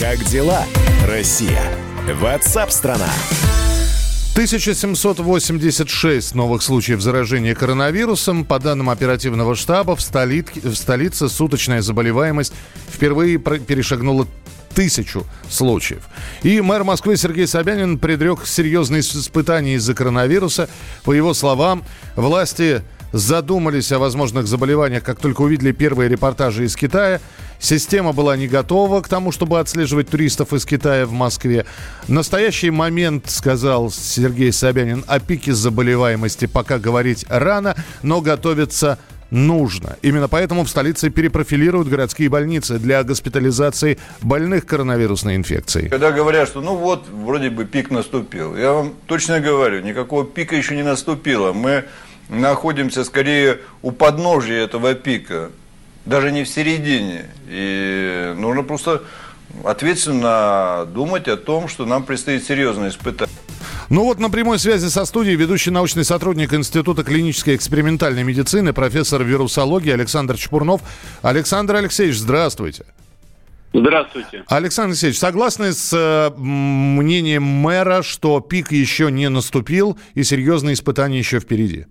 Как дела, Россия? Ватсап-страна! 1786 новых случаев заражения коронавирусом. По данным оперативного штаба, в, столиц... в столице суточная заболеваемость впервые перешагнула тысячу случаев. И мэр Москвы Сергей Собянин предрек серьезные испытания из-за коронавируса. По его словам, власти задумались о возможных заболеваниях, как только увидели первые репортажи из Китая. Система была не готова к тому, чтобы отслеживать туристов из Китая в Москве. Настоящий момент, сказал Сергей Собянин, о пике заболеваемости пока говорить рано, но готовиться нужно. Именно поэтому в столице перепрофилируют городские больницы для госпитализации больных коронавирусной инфекцией. Когда говорят, что ну вот, вроде бы пик наступил. Я вам точно говорю, никакого пика еще не наступило. Мы находимся скорее у подножия этого пика, даже не в середине. И нужно просто ответственно думать о том, что нам предстоит серьезное испытание. Ну вот на прямой связи со студией ведущий научный сотрудник Института клинической экспериментальной медицины, профессор вирусологии Александр Чпурнов. Александр Алексеевич, здравствуйте. Здравствуйте. Александр Алексеевич, согласны с э, мнением мэра, что пик еще не наступил и серьезные испытания еще впереди?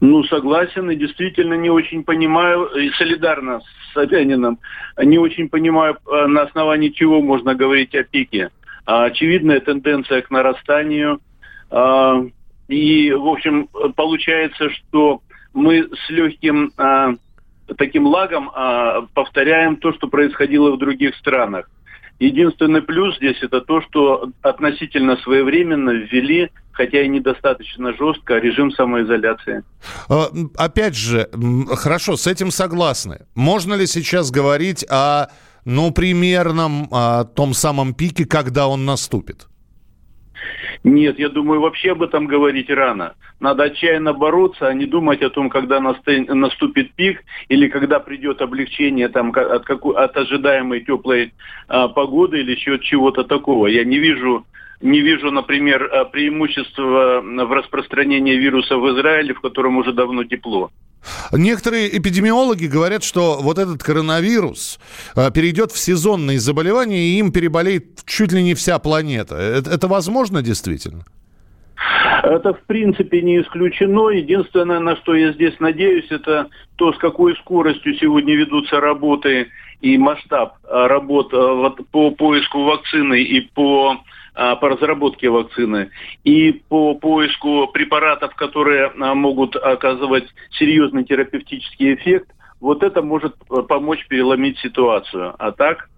Ну, согласен, и действительно не очень понимаю, и солидарно с Собянином, не очень понимаю, э, на основании чего можно говорить о пике. А, очевидная тенденция к нарастанию. А, и, в общем, получается, что мы с легким а, таким лагом повторяем то, что происходило в других странах. Единственный плюс здесь это то, что относительно своевременно ввели, хотя и недостаточно жестко, режим самоизоляции. Опять же, хорошо, с этим согласны. Можно ли сейчас говорить о ну, примерном о том самом пике, когда он наступит? Нет, я думаю, вообще об этом говорить рано. Надо отчаянно бороться, а не думать о том, когда наступит пик или когда придет облегчение там, от, какой, от ожидаемой теплой а, погоды или еще чего-то такого. Я не вижу не вижу, например, а, преимущества в распространении вируса в Израиле, в котором уже давно тепло. Некоторые эпидемиологи говорят, что вот этот коронавирус а, перейдет в сезонные заболевания, и им переболеет чуть ли не вся планета. Это, это возможно действительно? Это в принципе не исключено. Единственное, на что я здесь надеюсь, это то, с какой скоростью сегодня ведутся работы и масштаб а, работ по поиску вакцины и по а, по разработке вакцины и по поиску препаратов, которые а, могут оказывать серьезный терапевтический эффект, вот это может э, помочь переломить ситуацию. А так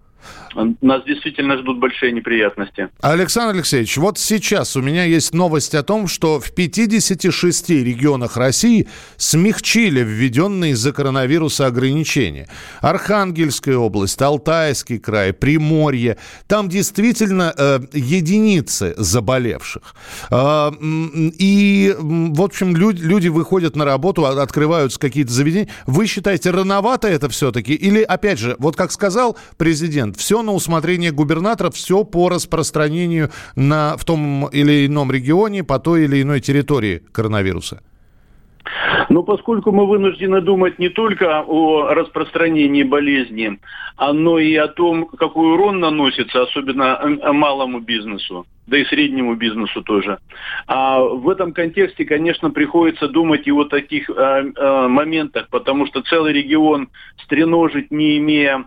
нас действительно ждут большие неприятности. Александр Алексеевич, вот сейчас у меня есть новость о том, что в 56 регионах России смягчили введенные из-за коронавируса ограничения. Архангельская область, Алтайский край, Приморье. Там действительно э, единицы заболевших. Э, и, в общем, люди, люди выходят на работу, открываются какие-то заведения. Вы считаете, рановато это все-таки? Или, опять же, вот как сказал президент, момент. Все на усмотрение губернатора, все по распространению на, в том или ином регионе, по той или иной территории коронавируса. Но поскольку мы вынуждены думать не только о распространении болезни, но и о том, какой урон наносится, особенно малому бизнесу, да и среднему бизнесу тоже. А в этом контексте, конечно, приходится думать и о таких а, а, моментах, потому что целый регион стреножить, не имея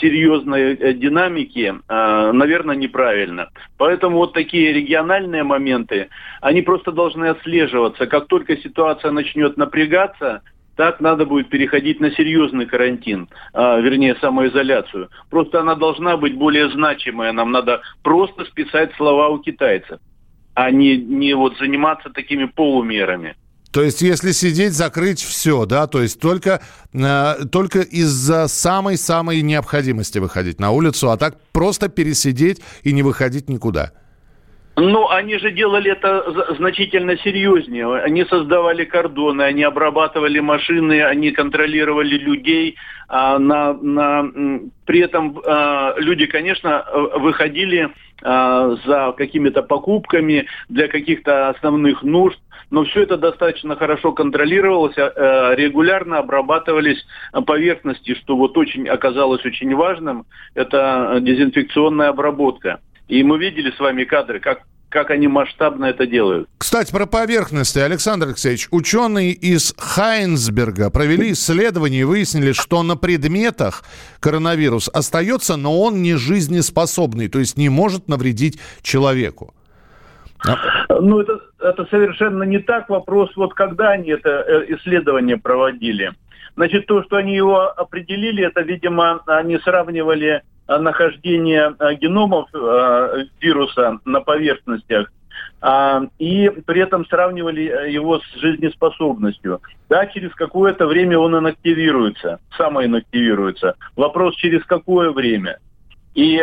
серьезной э, динамики, э, наверное, неправильно. Поэтому вот такие региональные моменты, они просто должны отслеживаться. Как только ситуация начнет напрягаться, так надо будет переходить на серьезный карантин, вернее, самоизоляцию. Просто она должна быть более значимая. Нам надо просто списать слова у китайцев, а не, не вот заниматься такими полумерами. То есть, если сидеть, закрыть все, да, то есть только, э, только из-за самой-самой необходимости выходить на улицу, а так просто пересидеть и не выходить никуда. Ну, они же делали это значительно серьезнее. Они создавали кордоны, они обрабатывали машины, они контролировали людей. А на, на, при этом а, люди, конечно, выходили а, за какими-то покупками для каких-то основных нужд. Но все это достаточно хорошо контролировалось, э, регулярно обрабатывались поверхности, что вот очень оказалось очень важным, это дезинфекционная обработка. И мы видели с вами кадры, как как они масштабно это делают. Кстати, про поверхности. Александр Алексеевич, ученые из Хайнсберга провели исследование и выяснили, что на предметах коронавирус остается, но он не жизнеспособный, то есть не может навредить человеку. Ну, это, это совершенно не так. Вопрос, вот когда они это э, исследование проводили. Значит, то, что они его определили, это, видимо, они сравнивали э, нахождение э, геномов вируса на поверхностях а, и при этом сравнивали его с жизнеспособностью. Да, через какое-то время он инактивируется, самоинактивируется. Вопрос, через какое время – и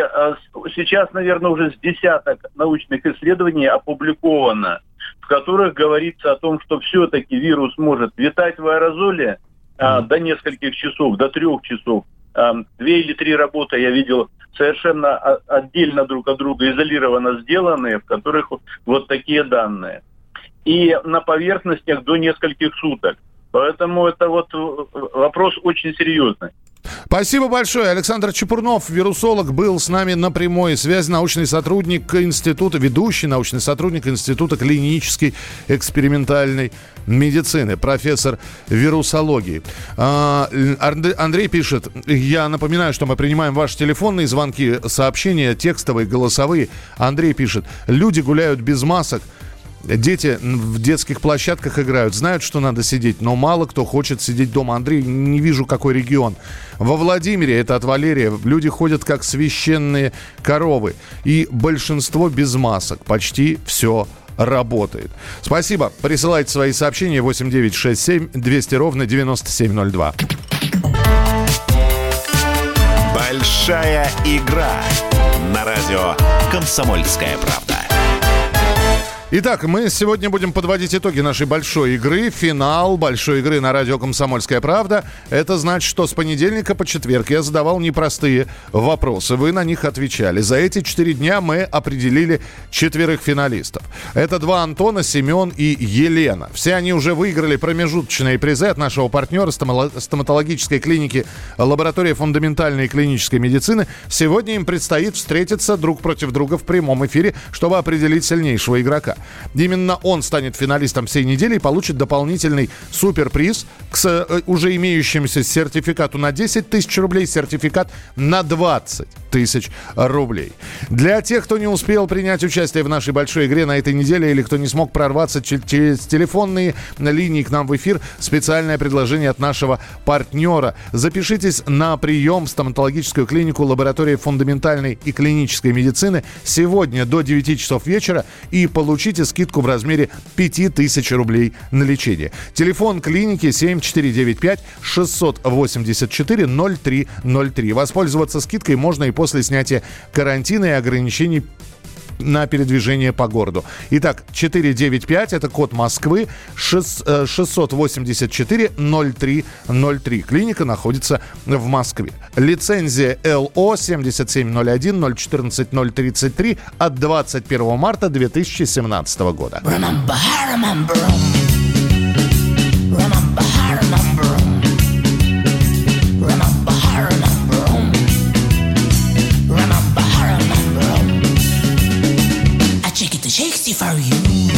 сейчас, наверное, уже с десяток научных исследований опубликовано, в которых говорится о том, что все-таки вирус может витать в аэрозоле э, до нескольких часов, до трех часов. Э, две или три работы я видел совершенно отдельно друг от друга, изолированно сделанные, в которых вот такие данные. И на поверхностях до нескольких суток. Поэтому это вот э, вопрос очень серьезный. Спасибо большое. Александр Чепурнов, вирусолог, был с нами на прямой связи, научный сотрудник института, ведущий научный сотрудник института клинической экспериментальной медицины, профессор вирусологии. А, Андрей пишет, я напоминаю, что мы принимаем ваши телефонные звонки, сообщения, текстовые, голосовые. Андрей пишет, люди гуляют без масок, Дети в детских площадках играют, знают, что надо сидеть, но мало кто хочет сидеть дома. Андрей, не вижу, какой регион. Во Владимире, это от Валерия, люди ходят как священные коровы. И большинство без масок. Почти все работает. Спасибо. Присылайте свои сообщения 8967 200 ровно 9702. Большая игра на радио «Комсомольская правда». Итак, мы сегодня будем подводить итоги нашей большой игры. Финал большой игры на радио «Комсомольская правда». Это значит, что с понедельника по четверг я задавал непростые вопросы. Вы на них отвечали. За эти четыре дня мы определили четверых финалистов. Это два Антона, Семен и Елена. Все они уже выиграли промежуточные призы от нашего партнера стоматологической клиники «Лаборатория фундаментальной клинической медицины». Сегодня им предстоит встретиться друг против друга в прямом эфире, чтобы определить сильнейшего игрока. Именно он станет финалистом всей недели и получит дополнительный суперприз к э, уже имеющемуся сертификату на 10 тысяч рублей, сертификат на 20 тысяч рублей. Для тех, кто не успел принять участие в нашей большой игре на этой неделе или кто не смог прорваться через телефонные линии к нам в эфир, специальное предложение от нашего партнера. Запишитесь на прием в стоматологическую клинику лаборатории фундаментальной и клинической медицины сегодня до 9 часов вечера и получите скидку в размере 5000 рублей на лечение. Телефон клиники 7495 684 0303. Воспользоваться скидкой можно и после снятия карантина и ограничений на передвижение по городу. Итак, 495, это код Москвы, 684 0303. Клиника находится в Москве. Лицензия ЛО 7701 014 033 от 21 марта 2017 года. Remember, remember. if I were you.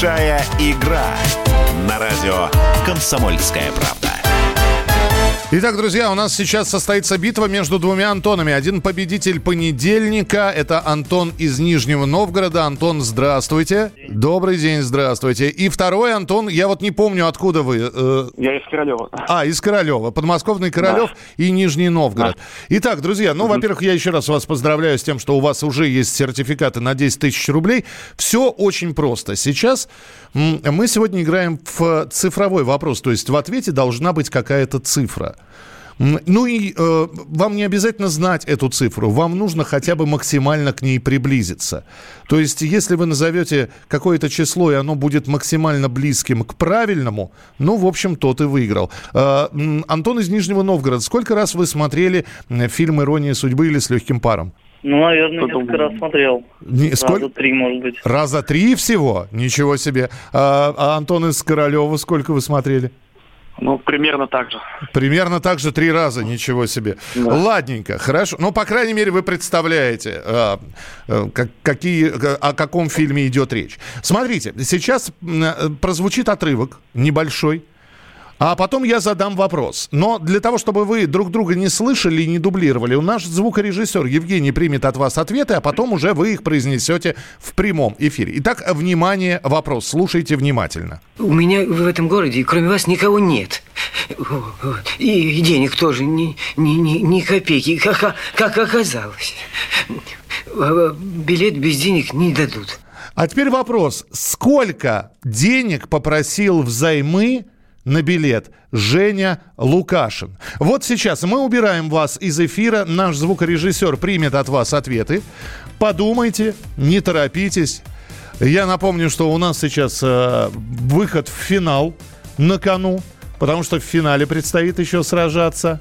Большая игра на радио «Комсомольская правда». Итак, друзья, у нас сейчас состоится битва между двумя Антонами. Один победитель понедельника. Это Антон из Нижнего Новгорода. Антон, здравствуйте. Добрый день, здравствуйте. И второй Антон, я вот не помню, откуда вы. Э... Я из Королева. А, из Королева. Подмосковный Королев да. и Нижний Новгород. Да. Итак, друзья, ну, угу. во-первых, я еще раз вас поздравляю с тем, что у вас уже есть сертификаты на 10 тысяч рублей. Все очень просто. Сейчас мы сегодня играем в цифровой вопрос. То есть в ответе должна быть какая-то цифра. Ну и э, вам не обязательно знать эту цифру, вам нужно хотя бы максимально к ней приблизиться. То есть, если вы назовете какое-то число, и оно будет максимально близким к правильному, ну, в общем, тот и выиграл. Э, Антон из Нижнего Новгорода, сколько раз вы смотрели фильм «Ирония судьбы» или «С легким паром»? Ну, наверное, Потом... несколько раз смотрел. Не, сколько? Раза три, может быть. Раза три всего? Ничего себе. А, а Антон из Королева сколько вы смотрели? Ну, примерно так же. Примерно так же три раза, ничего себе. Да. Ладненько, хорошо. Ну, по крайней мере, вы представляете, э, э, как, какие, о каком фильме идет речь. Смотрите, сейчас э, прозвучит отрывок небольшой. А потом я задам вопрос. Но для того, чтобы вы друг друга не слышали и не дублировали, у наш звукорежиссер Евгений примет от вас ответы, а потом уже вы их произнесете в прямом эфире. Итак, внимание, вопрос. Слушайте внимательно. У меня в этом городе, кроме вас, никого нет. И денег тоже ни, ни, ни, ни копейки, как, как оказалось. Билет без денег не дадут. А теперь вопрос. Сколько денег попросил взаймы на билет Женя Лукашин. Вот сейчас мы убираем вас из эфира. Наш звукорежиссер примет от вас ответы. Подумайте, не торопитесь. Я напомню, что у нас сейчас э, выход в финал на кону, потому что в финале предстоит еще сражаться.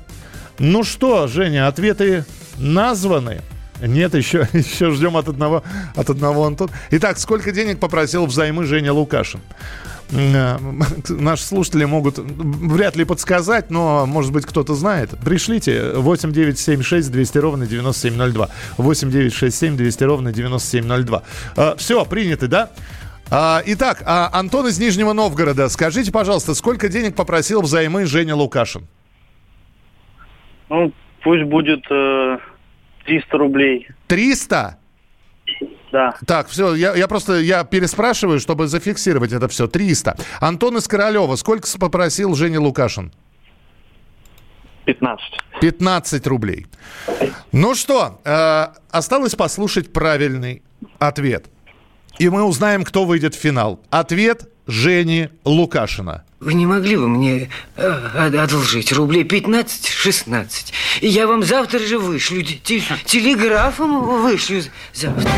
Ну что, Женя, ответы названы. Нет, еще, еще ждем от одного, от одного Антона. Итак, сколько денег попросил взаймы Женя Лукашин? Наши слушатели могут вряд ли подсказать, но, может быть, кто-то знает. Пришлите 8976 200 ровно 9702. 8967 200 ровно 9702. Э, Все, приняты, да? А, итак, а Антон из Нижнего Новгорода, скажите, пожалуйста, сколько денег попросил взаймы Женя Лукашин? Ну, пусть будет э, 300 рублей. 300? Да. Так, все, я, я просто я переспрашиваю, чтобы зафиксировать это все. 300. Антон из Королева, сколько попросил Женя Лукашин? 15. 15 рублей. Ну что, э, осталось послушать правильный ответ. И мы узнаем, кто выйдет в финал. Ответ Жени Лукашина. Вы не могли бы мне э, одолжить рублей 15-16? И я вам завтра же вышлю, телеграфом вышлю завтра.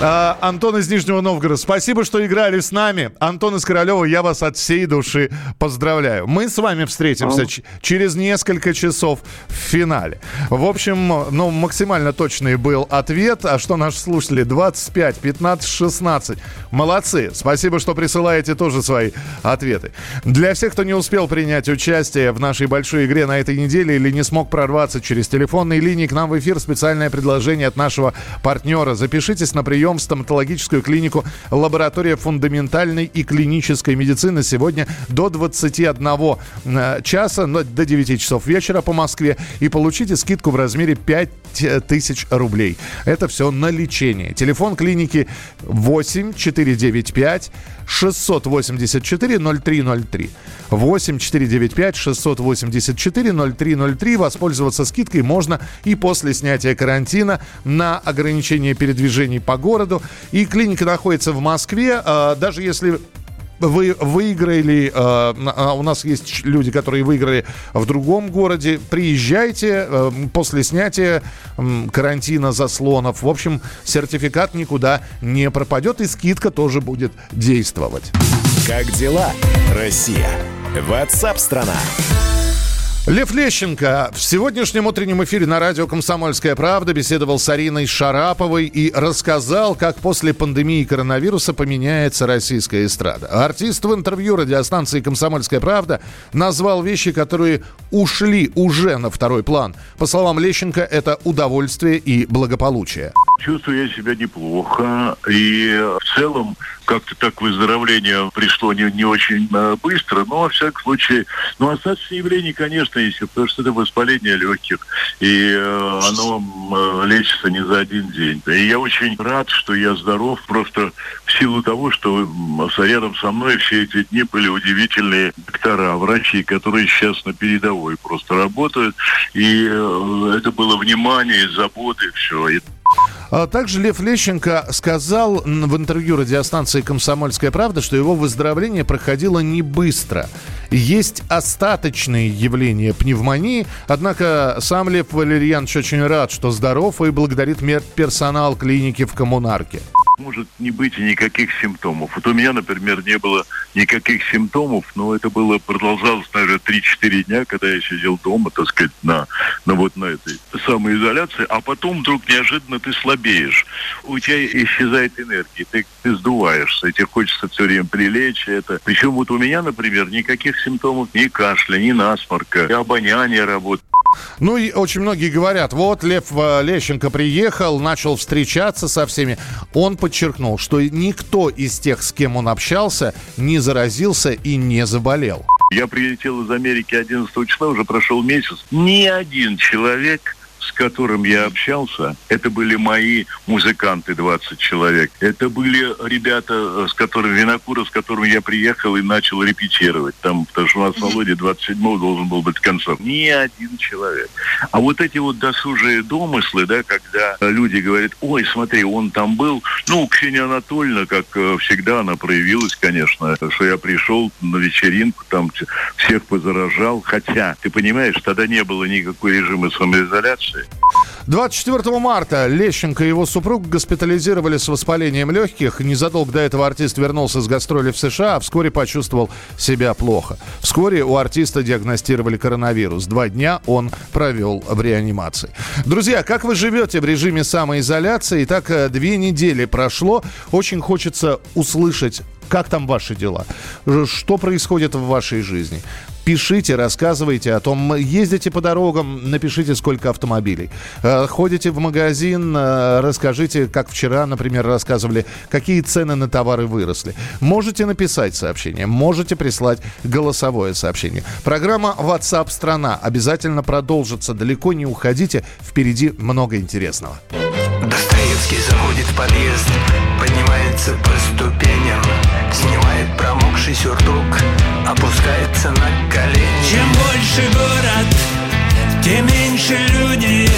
А, Антон из Нижнего Новгорода, спасибо, что играли с нами. Антон из Королева, я вас от всей души поздравляю. Мы с вами встретимся через несколько часов в финале. В общем, ну, максимально точный был ответ. А что наши слушатели? 25, 15, 16. Молодцы. Спасибо, что присылаете тоже свои ответы. Для всех, кто не успел принять участие в нашей большой игре на этой неделе или не смог прорваться через телефонные линии к нам в эфир, специальное предложение от нашего партнера. Запишитесь на прием прием в стоматологическую клинику «Лаборатория фундаментальной и клинической медицины» сегодня до 21 э, часа, до 9 часов вечера по Москве. И получите скидку в размере 5000 рублей. Это все на лечение. Телефон клиники 8 495 684 0303. 8 495 684 0303. Воспользоваться скидкой можно и после снятия карантина на ограничение передвижений по городу. И клиника находится в Москве. А, даже если вы выиграли, э, у нас есть люди, которые выиграли в другом городе. Приезжайте после снятия карантина заслонов. В общем, сертификат никуда не пропадет и скидка тоже будет действовать. Как дела, Россия? Ватсап-страна! Лев Лещенко в сегодняшнем утреннем эфире на радио «Комсомольская правда» беседовал с Ариной Шараповой и рассказал, как после пандемии коронавируса поменяется российская эстрада. Артист в интервью радиостанции «Комсомольская правда» назвал вещи, которые ушли уже на второй план. По словам Лещенко, это удовольствие и благополучие. Чувствую я себя неплохо. И в целом как-то так выздоровление пришло не, не очень э, быстро, но, во всяком случае, ну, остаточные явления, конечно, есть, потому что это воспаление легких, и э, оно э, лечится не за один день. И я очень рад, что я здоров, просто в силу того, что рядом со мной все эти дни были удивительные доктора, врачи, которые сейчас на передовой просто работают, и э, это было внимание, заботы, все. А также Лев Лещенко сказал в интервью радиостанции «Комсомольская правда», что его выздоровление проходило не быстро. Есть остаточные явления пневмонии, однако сам Лев Валерьянович очень рад, что здоров и благодарит медперсонал клиники в Коммунарке может не быть никаких симптомов. Вот у меня, например, не было никаких симптомов, но это было, продолжалось, наверное, 3-4 дня, когда я сидел дома, так сказать, на, на вот на этой самоизоляции, а потом вдруг неожиданно ты слабеешь. У тебя исчезает энергия, ты, ты сдуваешься, тебе хочется все время прилечь. Это. Причем вот у меня, например, никаких симптомов, ни кашля, ни насморка, и обоняние работает. Ну и очень многие говорят, вот Лев э, Лещенко приехал, начал встречаться со всеми. Он подчеркнул, что никто из тех, с кем он общался, не заразился и не заболел. Я прилетел из Америки 11 числа, уже прошел месяц. Ни один человек с которым я общался, это были мои музыканты, 20 человек. Это были ребята, с которыми, Винокуров, с которым я приехал и начал репетировать. Там, потому что у нас в Володе 27-го должен был быть концерт. Ни один человек. А вот эти вот досужие домыслы, да, когда люди говорят, ой, смотри, он там был. Ну, Ксения Анатольевна, как э, всегда, она проявилась, конечно, что я пришел на вечеринку, там всех позаражал. Хотя, ты понимаешь, тогда не было никакой режима самоизоляции инфекции. 24 марта Лещенко и его супруг госпитализировали с воспалением легких. Незадолго до этого артист вернулся с гастроли в США, а вскоре почувствовал себя плохо. Вскоре у артиста диагностировали коронавирус. Два дня он провел в реанимации. Друзья, как вы живете в режиме самоизоляции? Так э, две недели прошло. Очень хочется услышать как там ваши дела? Что происходит в вашей жизни? Пишите, рассказывайте о том, ездите по дорогам, напишите, сколько автомобилей. Э, ходите в магазин, э, расскажите, как вчера, например, рассказывали, какие цены на товары выросли. Можете написать сообщение, можете прислать голосовое сообщение. Программа WhatsApp страна обязательно продолжится. Далеко не уходите, впереди много интересного. Достоевский заходит в подъезд, поднимается по ступеням, снимает промокший сюртук, опускается на колени. Чем больше город, тем меньше люди.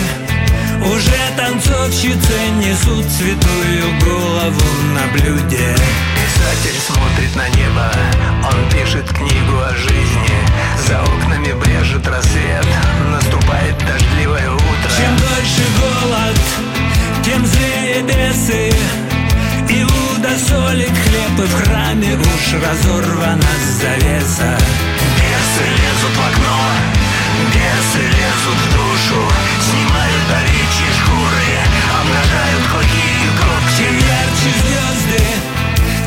Уже танцовщицы несут святую голову на блюде. Писатель смотрит на небо, он пишет книгу о жизни. За окнами брежет рассвет, наступает дождливое утро. Чем дольше голод, чем злее бесы и солит хлеб И в храме уж разорвана завеса? Бесы лезут в окно Бесы лезут в душу Снимают овечьи шкуры Обнажают клыки и круг Чем ярче звезды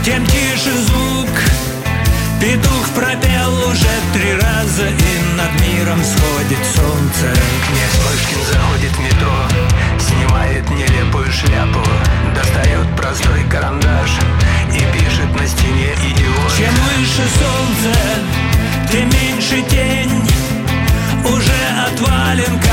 Тем тише звук. Петух пропел уже три раза И над миром сходит солнце. Князь Мышкин заходит в метро снимает нелепую шляпу Достает простой карандаш И пишет на стене идиот. Чем выше солнце, тем меньше тень Уже отваленка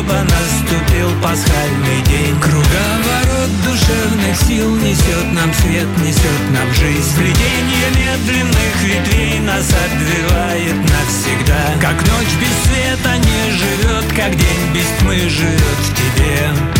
небо наступил пасхальный день. Круговорот душевных сил несет нам свет, несет нам жизнь. Плетение медленных ветвей нас обвивает навсегда. Как ночь без света не живет, как день без тьмы живет в тебе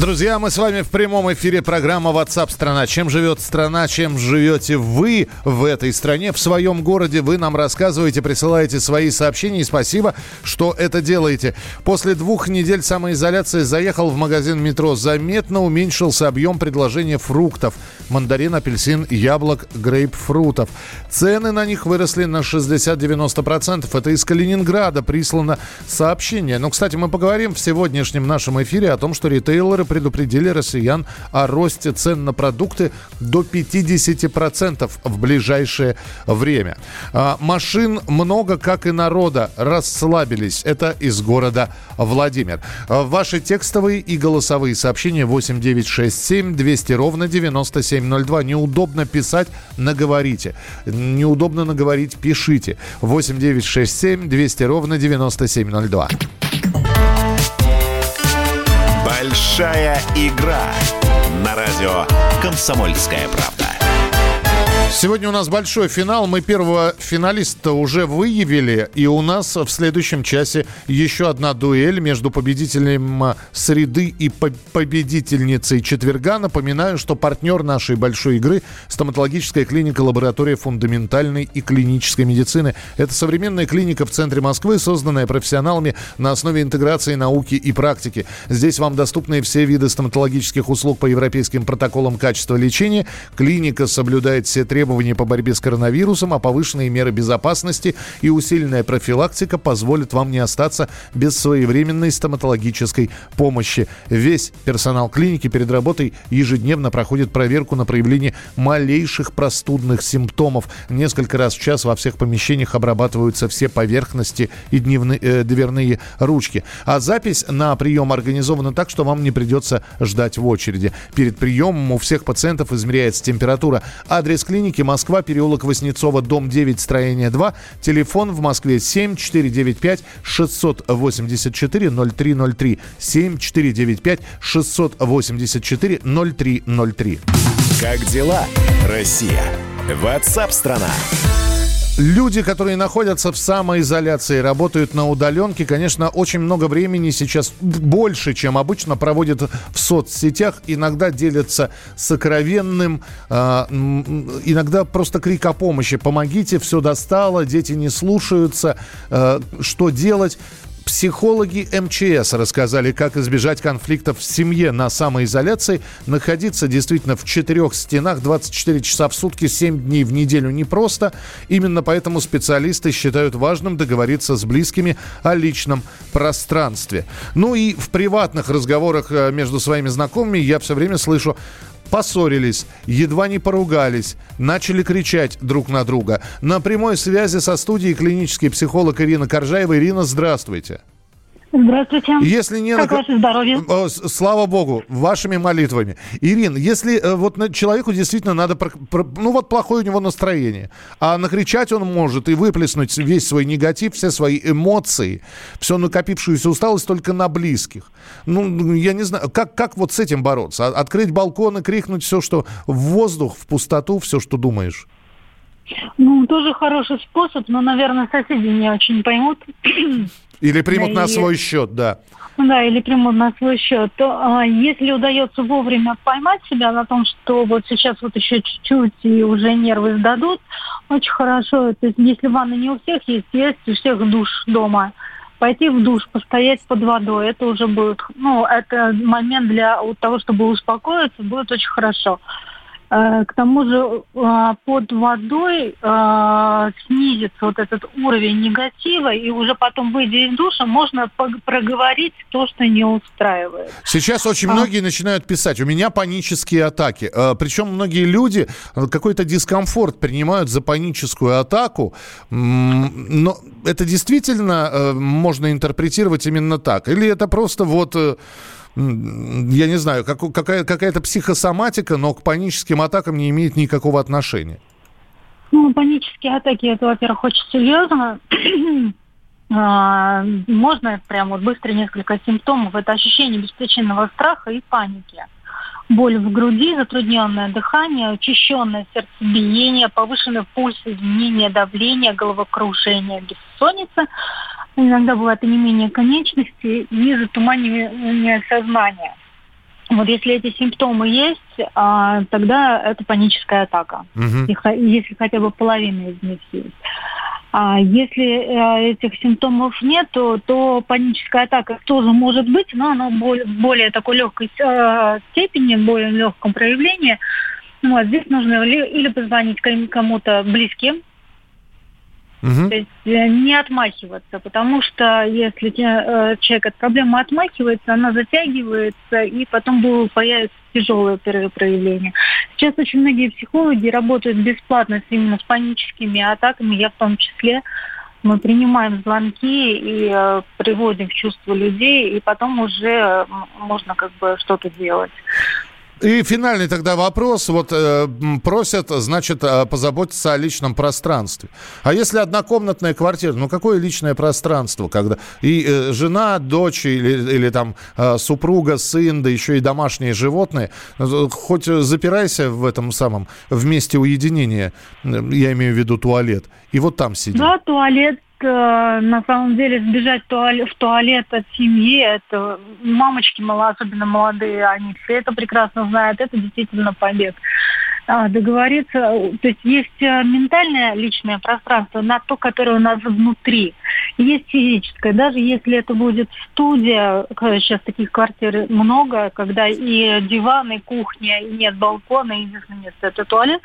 Друзья, мы с вами в прямом эфире программа WhatsApp страна. Чем живет страна, чем живете вы в этой стране, в своем городе. Вы нам рассказываете, присылаете свои сообщения. И спасибо, что это делаете. После двух недель самоизоляции заехал в магазин метро. Заметно уменьшился объем предложения фруктов. Мандарин, апельсин, яблок, грейпфрутов. Цены на них выросли на 60-90%. Это из Калининграда прислано сообщение. Но, кстати, мы поговорим в сегодняшнем нашем эфире о том, что ритейлеры предупредили россиян о росте цен на продукты до 50% в ближайшее время. А, машин много, как и народа, расслабились. Это из города Владимир. А, ваши текстовые и голосовые сообщения 8967 200 ровно 9702. Неудобно писать, наговорите. Неудобно наговорить, пишите. 8967 200 ровно 9702. Большая игра на радио «Комсомольская правда». Сегодня у нас большой финал. Мы первого финалиста уже выявили. И у нас в следующем часе еще одна дуэль между победителем среды и победительницей четверга. Напоминаю, что партнер нашей большой игры – стоматологическая клиника «Лаборатория фундаментальной и клинической медицины». Это современная клиника в центре Москвы, созданная профессионалами на основе интеграции науки и практики. Здесь вам доступны все виды стоматологических услуг по европейским протоколам качества лечения. Клиника соблюдает все требования требования по борьбе с коронавирусом, а повышенные меры безопасности и усиленная профилактика позволят вам не остаться без своевременной стоматологической помощи. Весь персонал клиники перед работой ежедневно проходит проверку на проявление малейших простудных симптомов. Несколько раз в час во всех помещениях обрабатываются все поверхности и дневные, э, дверные ручки. А запись на прием организована так, что вам не придется ждать в очереди. Перед приемом у всех пациентов измеряется температура. Адрес клиники Химки, Москва, переулок Воснецова, дом 9, строение 2. Телефон в Москве 7495 684 0303. 7495 684 0303. Как дела, Россия? Ватсап-страна! Люди, которые находятся в самоизоляции, работают на удаленке, конечно, очень много времени сейчас, больше, чем обычно, проводят в соцсетях. Иногда делятся сокровенным, э, иногда просто крик о помощи. Помогите, все достало, дети не слушаются, э, что делать? Психологи МЧС рассказали, как избежать конфликтов в семье на самоизоляции. Находиться действительно в четырех стенах 24 часа в сутки, 7 дней в неделю непросто. Именно поэтому специалисты считают важным договориться с близкими о личном пространстве. Ну и в приватных разговорах э, между своими знакомыми я все время слышу поссорились, едва не поругались, начали кричать друг на друга. На прямой связи со студией клинический психолог Ирина Коржаева. Ирина, здравствуйте. Здравствуйте. Если не как на... ваше здоровье? Слава богу, вашими молитвами. Ирин, если э, вот человеку действительно надо, ну вот плохое у него настроение, а накричать он может и выплеснуть весь свой негатив, все свои эмоции, всю накопившуюся усталость только на близких. Ну, я не знаю, как, как вот с этим бороться? Открыть балкон и крикнуть все, что в воздух, в пустоту, все, что думаешь? Ну, тоже хороший способ, но, наверное, соседи не очень поймут. Или примут на и... свой счет, да. Да, или примут на свой счет. То, а, если удается вовремя поймать себя на том, что вот сейчас вот еще чуть-чуть и уже нервы сдадут, очень хорошо. То есть если ванна не у всех есть, есть у всех душ дома. Пойти в душ, постоять под водой, это уже будет, ну, это момент для того, чтобы успокоиться, будет очень хорошо. Э, к тому же э, под водой э, снизится вот этот уровень негатива, и уже потом, выйдя из душа, можно проговорить то, что не устраивает. Сейчас очень а... многие начинают писать, у меня панические атаки. Причем многие люди какой-то дискомфорт принимают за паническую атаку. Но это действительно можно интерпретировать именно так? Или это просто вот я не знаю, как, какая, какая-то психосоматика, но к паническим атакам не имеет никакого отношения. Ну, панические атаки, это, во-первых, очень серьезно. А, можно прям вот быстро несколько симптомов. Это ощущение беспричинного страха и паники. Боль в груди, затрудненное дыхание, учащенное сердцебиение, повышенный пульс, изменение давления, головокружение, бессонница – иногда бывает и не менее конечности и затуманивание сознания. Вот если эти симптомы есть, а, тогда это паническая атака, угу. если хотя бы половина из них есть. А если э, этих симптомов нет, то, то паническая атака тоже может быть, но она более, более такой легкой э, степени, более легком проявлении. Вот, здесь нужно или позвонить кому-то близким, Угу. То есть э, не отмахиваться, потому что если э, человек от проблемы отмахивается, она затягивается, и потом будут появиться тяжелые проявления. Сейчас очень многие психологи работают бесплатно именно с паническими атаками, я в том числе. Мы принимаем звонки и э, приводим в чувство людей, и потом уже можно как бы что-то делать. И финальный тогда вопрос. Вот э, просят, значит, э, позаботиться о личном пространстве. А если однокомнатная квартира, ну какое личное пространство, когда и э, жена, дочь или, или там э, супруга, сын, да еще и домашние животные, э, хоть запирайся в этом самом в месте уединения, э, я имею в виду туалет, и вот там сиди. Да, туалет на самом деле сбежать в туалет от семьи, это мамочки, особенно молодые, они все это прекрасно знают, это действительно побег. А, договориться, то есть есть э, ментальное личное пространство, на то, которое у нас внутри, есть физическое. Даже если это будет студия, сейчас таких квартир много, когда и диван, и кухня, и нет балкона, и единственное место это туалет,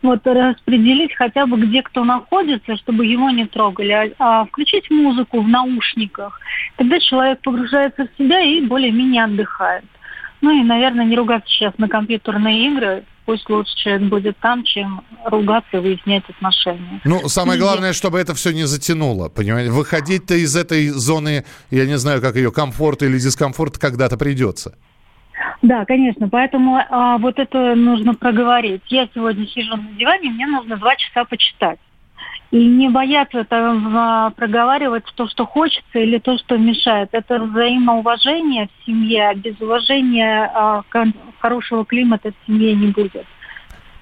вот распределить хотя бы где кто находится, чтобы его не трогали, а, а включить музыку в наушниках. Тогда человек погружается в себя и более-менее отдыхает. Ну и, наверное, не ругаться сейчас на компьютерные игры. Пусть лучше человек будет там, чем ругаться и выяснять отношения. Ну, самое главное, чтобы это все не затянуло, понимаете? Выходить-то из этой зоны, я не знаю, как ее, комфорта или дискомфорта когда-то придется. Да, конечно. Поэтому а, вот это нужно проговорить. Я сегодня сижу на диване, мне нужно два часа почитать. И не бояться там, а, проговаривать то, что хочется, или то, что мешает. Это взаимоуважение в семье. А без уважения а, хорошего климата в семье не будет.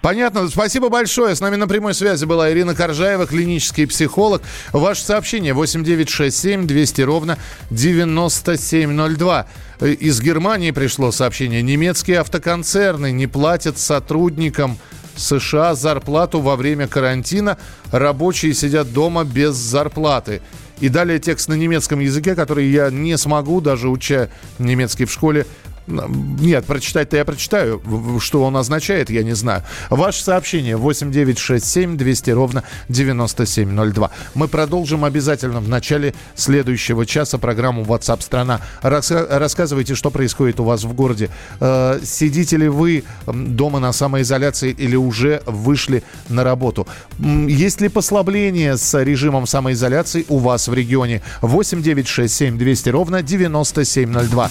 Понятно. Спасибо большое. С нами на прямой связи была Ирина Коржаева, клинический психолог. Ваше сообщение 8967 200 ровно 9702. Из Германии пришло сообщение. Немецкие автоконцерны не платят сотрудникам США зарплату во время карантина. Рабочие сидят дома без зарплаты. И далее текст на немецком языке, который я не смогу, даже уча немецкий в школе, нет, прочитать-то я прочитаю. Что он означает, я не знаю. Ваше сообщение 8967 200 ровно 9702. Мы продолжим обязательно в начале следующего часа программу WhatsApp страна. Рассказывайте, что происходит у вас в городе. Э, сидите ли вы дома на самоизоляции или уже вышли на работу? Есть ли послабление с режимом самоизоляции у вас в регионе? 8967 200 ровно 9702.